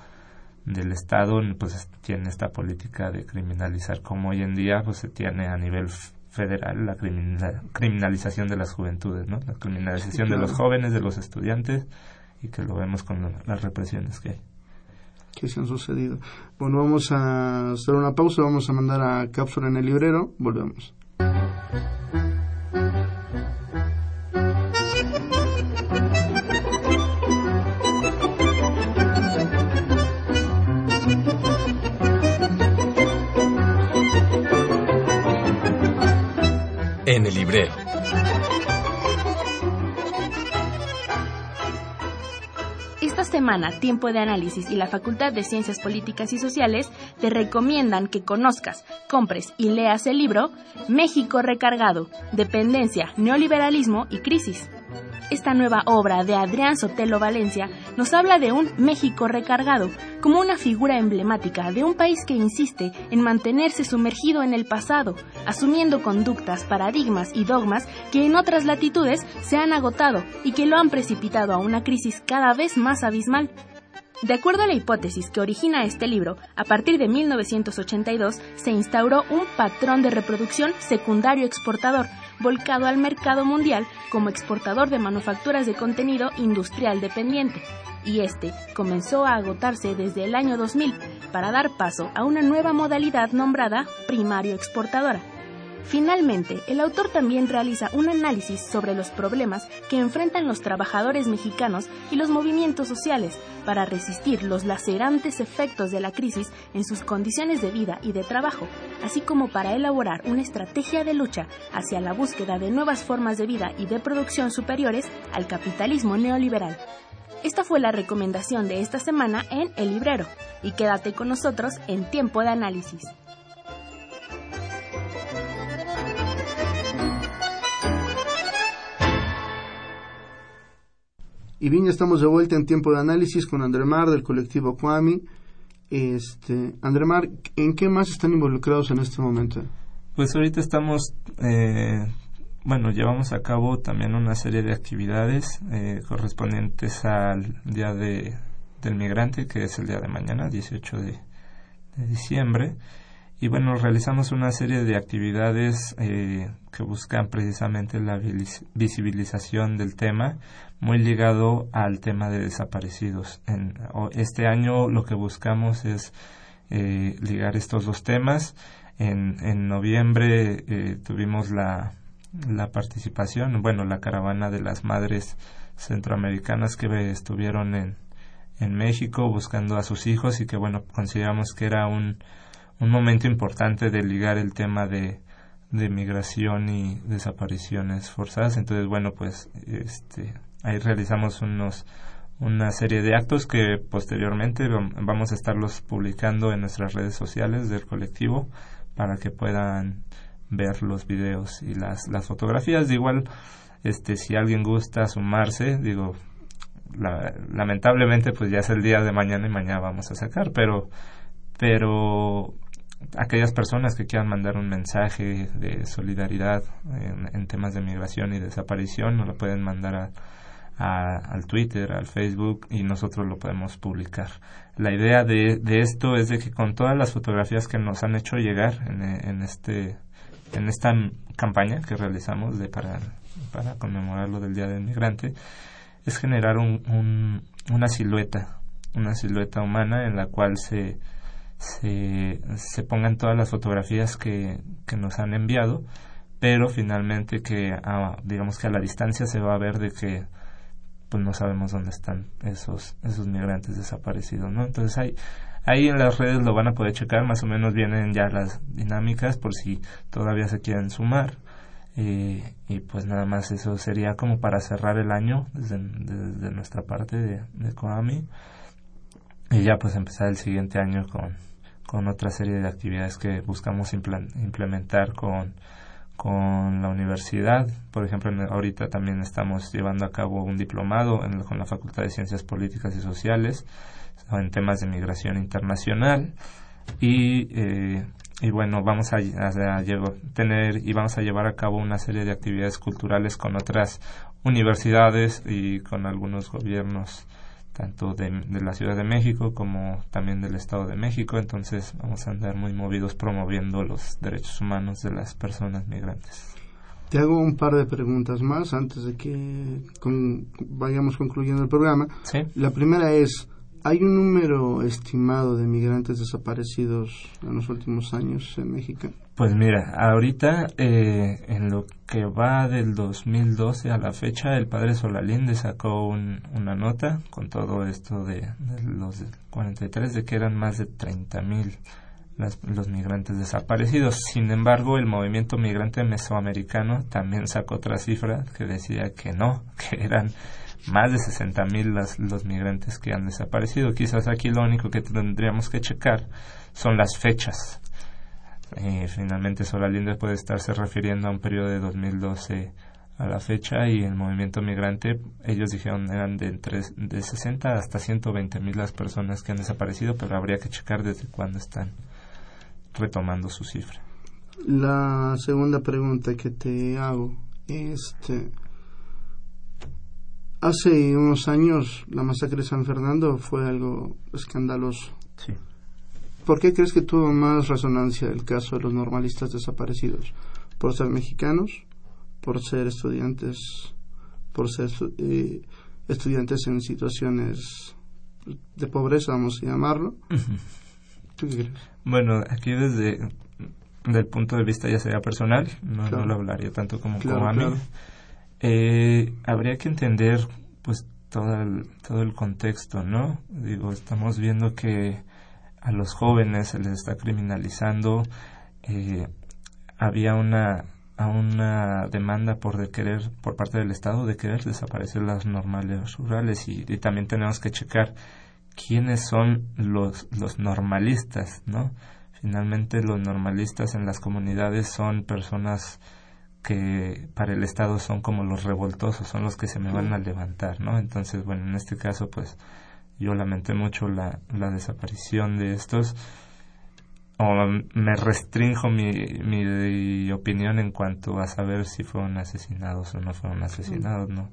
del Estado pues tiene esta política de criminalizar como hoy en día pues se tiene a nivel federal la criminalización de las juventudes, ¿no? La criminalización de los jóvenes, de los estudiantes y que lo vemos con las represiones que hay. Que se han sucedido. Bueno, vamos a hacer una pausa, vamos a mandar a cápsula en el librero, volvemos. Librero. semana, Tiempo de Análisis y la Facultad de Ciencias Políticas y Sociales te recomiendan que conozcas, compres y leas el libro México Recargado, Dependencia, Neoliberalismo y Crisis. Esta nueva obra de Adrián Sotelo Valencia nos habla de un México recargado, como una figura emblemática de un país que insiste en mantenerse sumergido en el pasado, asumiendo conductas, paradigmas y dogmas que en otras latitudes se han agotado y que lo han precipitado a una crisis cada vez más abismal. De acuerdo a la hipótesis que origina este libro, a partir de 1982 se instauró un patrón de reproducción secundario exportador, volcado al mercado mundial como exportador de manufacturas de contenido industrial dependiente. y este comenzó a agotarse desde el año 2000 para dar paso a una nueva modalidad nombrada primario exportadora. Finalmente, el autor también realiza un análisis sobre los problemas que enfrentan los trabajadores mexicanos y los movimientos sociales para resistir los lacerantes efectos de la crisis en sus condiciones de vida y de trabajo, así como para elaborar una estrategia de lucha hacia la búsqueda de nuevas formas de vida y de producción superiores al capitalismo neoliberal. Esta fue la recomendación de esta semana en El Librero, y quédate con nosotros en Tiempo de Análisis. Y bien, ya estamos de vuelta en tiempo de análisis con Andremar del colectivo Kwami. Este, Andremar, ¿en qué más están involucrados en este momento? Pues ahorita estamos, eh, bueno, llevamos a cabo también una serie de actividades eh, correspondientes al Día de, del Migrante, que es el día de mañana, 18 de, de diciembre. Y bueno, realizamos una serie de actividades eh, que buscan precisamente la visibilización del tema, muy ligado al tema de desaparecidos. En, este año lo que buscamos es eh, ligar estos dos temas. En, en noviembre eh, tuvimos la, la participación, bueno, la caravana de las madres centroamericanas que estuvieron en, en México buscando a sus hijos y que, bueno, consideramos que era un un momento importante de ligar el tema de, de migración y desapariciones forzadas. Entonces, bueno, pues este, ahí realizamos unos una serie de actos que posteriormente vamos a estarlos publicando en nuestras redes sociales del colectivo para que puedan ver los videos y las, las fotografías. De igual, este, si alguien gusta sumarse, digo, lamentablemente pues ya es el día de mañana y mañana vamos a sacar, pero, pero aquellas personas que quieran mandar un mensaje de solidaridad en, temas de migración y desaparición nos lo pueden mandar a, al Twitter, al Facebook y nosotros lo podemos publicar. La idea de, de, esto es de que con todas las fotografías que nos han hecho llegar en, este en esta campaña que realizamos de para, para conmemorar lo del Día del Migrante es generar un, un, una silueta, una silueta humana en la cual se se, se pongan todas las fotografías que, que nos han enviado, pero finalmente que a, digamos que a la distancia se va a ver de que pues no sabemos dónde están esos esos migrantes desaparecidos, ¿no? Entonces hay ahí en las redes lo van a poder checar, más o menos vienen ya las dinámicas por si todavía se quieren sumar. Eh, y pues nada más eso sería como para cerrar el año desde, desde nuestra parte de, de Koami y ya pues empezar el siguiente año con, con otra serie de actividades que buscamos implementar con, con la universidad. Por ejemplo, ahorita también estamos llevando a cabo un diplomado con la Facultad de Ciencias Políticas y Sociales en temas de migración internacional y, eh, y bueno, vamos a, a, tener y vamos a llevar a cabo una serie de actividades culturales con otras universidades y con algunos gobiernos tanto de, la Ciudad de México como también del Estado de México. Entonces vamos a andar muy movidos promoviendo los derechos humanos de las personas migrantes. Te hago un par de preguntas más antes de que vayamos concluyendo el programa. La primera es, ¿hay un número estimado de migrantes desaparecidos en los últimos años en México? Pues mira, ahorita eh, en lo que va del 2012 a la fecha, el padre Solalinde sacó una nota con todo esto de, los 43, de que eran más de 30 mil los migrantes desaparecidos. Sin embargo, el movimiento migrante mesoamericano también sacó otra cifra que decía que no, que eran más de 60 mil los migrantes que han desaparecido. Quizás aquí lo único que tendríamos que checar son las fechas eh, finalmente Solalinde puede estarse refiriendo a un periodo de 2012 a la fecha y el movimiento migrante, ellos dijeron eran de, entre, de 60 hasta 120 mil las personas que han desaparecido, pero habría que checar desde cuándo están retomando su cifra. La segunda pregunta que te hago, este, hace unos años la masacre de San Fernando fue algo escandaloso. Sí. ¿Por qué crees que tuvo más resonancia el caso de los normalistas desaparecidos? ¿Por ser mexicanos? ¿Por ser estudiantes? ¿Por ser eh, estudiantes en situaciones de pobreza, vamos a llamarlo. ¿Tú qué crees? Bueno, aquí desde el punto de vista ya sea personal, no, lo hablaría tanto como como eh, habría que entender pues todo el, todo el contexto, ¿no? Digo, estamos viendo que a los jóvenes se les está criminalizando. Eh, había una una demanda por de querer por parte del Estado de querer desaparecer las normales rurales y, también tenemos que checar quiénes son los los normalistas, ¿no? Finalmente los normalistas en las comunidades son personas que para el Estado son como los revoltosos, son los que se me van a levantar, ¿no? Entonces, bueno, en este caso, pues yo lamenté mucho la, la desaparición de estos, o me restringo mi, mi opinión en cuanto a saber si fueron asesinados o no fueron asesinados, ¿no?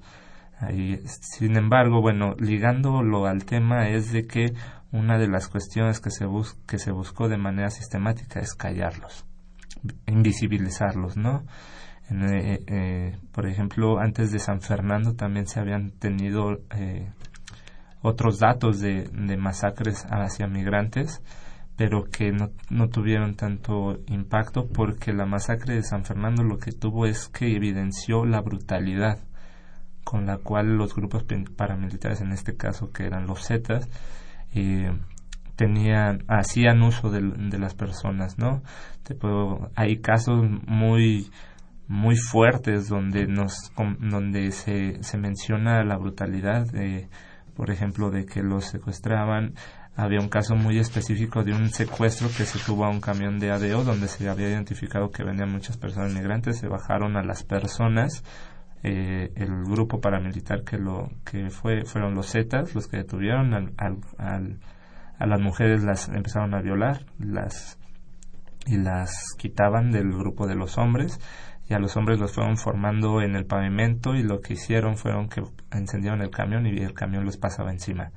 Ahí, sin embargo, bueno, ligándolo al tema es de que una de las cuestiones que se, bus que se buscó de manera sistemática es callarlos, invisibilizarlos, ¿no? Eh, eh, por ejemplo, antes de San Fernando también se habían tenido eh, otros datos de, masacres hacia migrantes, pero que no, no tuvieron tanto impacto porque la masacre de San Fernando lo que tuvo es que evidenció la brutalidad con la cual los grupos paramilitares, en este caso que eran los Zetas, tenían hacían uso de, de, las personas, ¿no? Hay casos muy muy fuertes donde nos donde se, se menciona la brutalidad de por ejemplo de que los secuestraban había un caso muy específico de un secuestro que se tuvo a un camión de ADO donde se había identificado que venían muchas personas migrantes se bajaron a las personas eh, el grupo paramilitar que lo que fue fueron los Zetas los que detuvieron al, al, a las mujeres las empezaron a violar las y las quitaban del grupo de los hombres y a los hombres los fueron formando en el pavimento y lo que hicieron fueron que encendieron el camión y el camión los pasaba encima.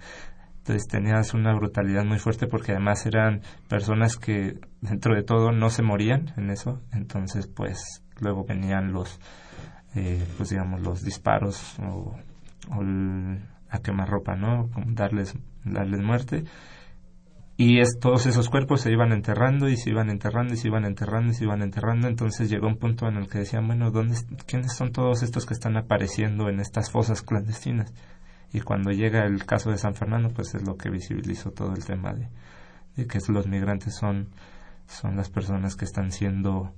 Entonces tenías una brutalidad muy fuerte porque además eran personas que dentro de todo no se morían en eso, entonces pues luego venían los, eh, pues digamos, los disparos o, o a quemar ropa, ¿no? Darles, darles muerte y es, todos esos cuerpos se iban enterrando y se iban enterrando y se iban enterrando y se iban enterrando. Entonces llegó un punto en el que decían, bueno, ¿dónde, ¿quiénes son todos estos que están apareciendo en estas fosas clandestinas? Y cuando llega el caso de San Fernando, pues es lo que visibilizó todo el tema de, que los migrantes son, son las personas que están siendo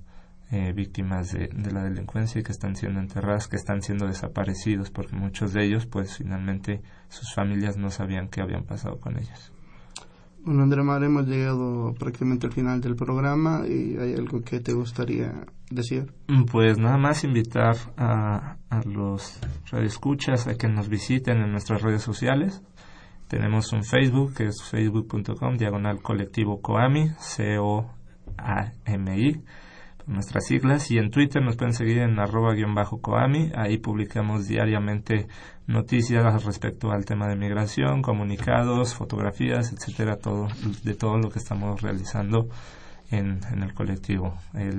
eh, víctimas de, de, la delincuencia y que están siendo enterradas, que están siendo desaparecidos, porque muchos de ellos, pues finalmente sus familias no sabían qué habían pasado con ellos. Bueno, Andrea Mar, hemos llegado prácticamente al final del programa y hay algo que te gustaría decir. Pues nada más invitar a, a los radioescuchas a que nos visiten en nuestras redes sociales. Tenemos un Facebook que es facebook.com diagonal colectivo Coami, C-O-A-M-I nuestras siglas. Y en Twitter nos pueden seguir en arroba guion bajo coami. Ahí publicamos diariamente noticias respecto al tema de migración comunicados fotografías etcétera todo de todo lo que estamos realizando en, en el colectivo. Eh,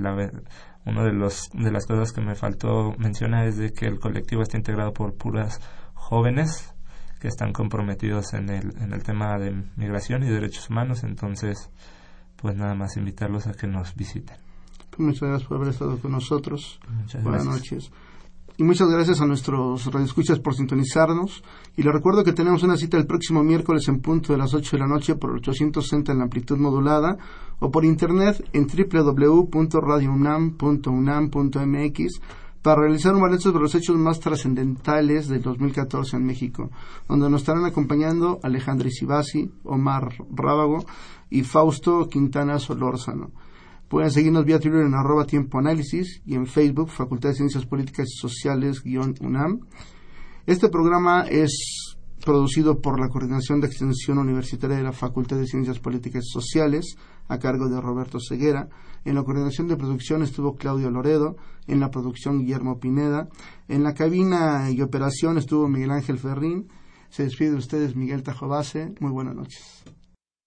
uno de los de las cosas que me faltó mencionar es de que el colectivo está integrado por puras jóvenes que están comprometidos en el en el tema de migración y derechos humanos. Entonces pues nada más invitarlos a que nos visiten Muchas gracias por haber estado con nosotros. Buenas noches. Y muchas gracias a nuestros radioescuchas por sintonizarnos. Y les recuerdo que tenemos una cita el próximo miércoles en punto de las 8 de la noche por 860 en la amplitud modulada o por internet en www.radiounam.unam.mx para realizar un balance sobre los hechos más trascendentales del 2014 en México, donde nos estarán acompañando Alejandro Isibasi, Omar Rábago y Fausto Quintana Solórzano. Pueden seguirnos vía Twitter en arroba tiempo análisis y en Facebook, Facultad de Ciencias Políticas y Sociales UNAM. Este programa es producido por la Coordinación de Extensión Universitaria de la Facultad de Ciencias Políticas y Sociales, a cargo de Roberto Ceguera. En la coordinación de producción estuvo Claudio Loredo, en la producción Guillermo Pineda, en la cabina y operación estuvo Miguel Ángel Ferrín. Se despide de ustedes Miguel Tajobase. Muy buenas noches.